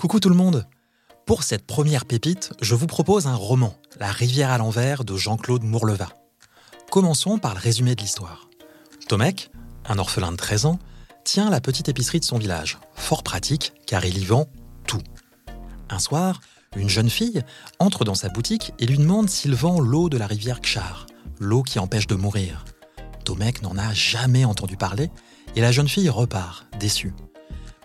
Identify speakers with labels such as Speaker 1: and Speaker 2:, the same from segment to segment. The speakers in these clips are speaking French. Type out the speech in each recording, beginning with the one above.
Speaker 1: Coucou tout le monde Pour cette première pépite, je vous propose un roman, La rivière à l'envers de Jean-Claude Mourleva. Commençons par le résumé de l'histoire. Tomek, un orphelin de 13 ans, tient la petite épicerie de son village, fort pratique car il y vend tout. Un soir, une jeune fille entre dans sa boutique et lui demande s'il vend l'eau de la rivière Kshar, l'eau qui empêche de mourir. Tomek n'en a jamais entendu parler et la jeune fille repart, déçue.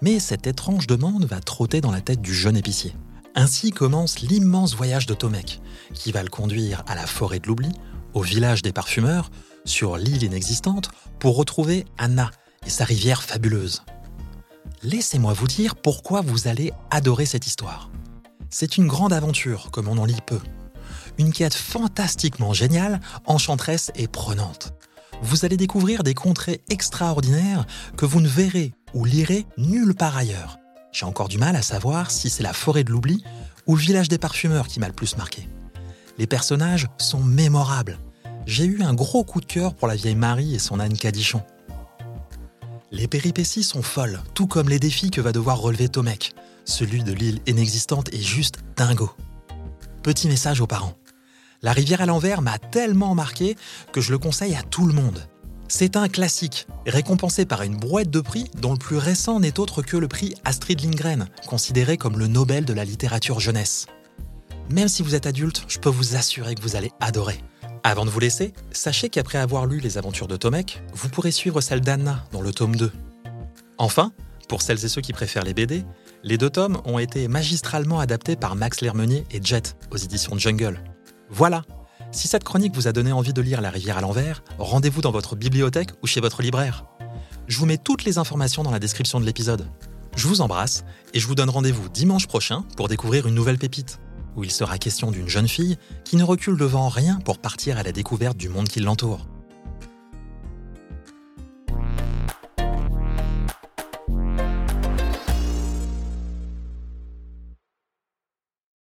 Speaker 1: Mais cette étrange demande va trotter dans la tête du jeune épicier. Ainsi commence l'immense voyage de Tomek, qui va le conduire à la forêt de l'oubli, au village des parfumeurs, sur l'île inexistante, pour retrouver Anna et sa rivière fabuleuse. Laissez-moi vous dire pourquoi vous allez adorer cette histoire. C'est une grande aventure, comme on en lit peu. Une quête fantastiquement géniale, enchanteresse et prenante. Vous allez découvrir des contrées extraordinaires que vous ne verrez ou lirez nulle part ailleurs. J'ai encore du mal à savoir si c'est la forêt de l'oubli ou le village des parfumeurs qui m'a le plus marqué. Les personnages sont mémorables. J'ai eu un gros coup de cœur pour la vieille Marie et son âne Cadichon. Les péripéties sont folles, tout comme les défis que va devoir relever Tomek. Celui de l'île inexistante est juste dingo. Petit message aux parents. La rivière à l'envers m'a tellement marqué que je le conseille à tout le monde. C'est un classique, récompensé par une brouette de prix dont le plus récent n'est autre que le prix Astrid Lindgren, considéré comme le Nobel de la littérature jeunesse. Même si vous êtes adulte, je peux vous assurer que vous allez adorer. Avant de vous laisser, sachez qu'après avoir lu les aventures de Tomek, vous pourrez suivre celle d'Anna dans le tome 2. Enfin, pour celles et ceux qui préfèrent les BD, les deux tomes ont été magistralement adaptés par Max Lermenier et Jet aux éditions Jungle. Voilà Si cette chronique vous a donné envie de lire La rivière à l'envers, rendez-vous dans votre bibliothèque ou chez votre libraire. Je vous mets toutes les informations dans la description de l'épisode. Je vous embrasse et je vous donne rendez-vous dimanche prochain pour découvrir une nouvelle pépite, où il sera question d'une jeune fille qui ne recule devant rien pour partir à la découverte du monde qui l'entoure.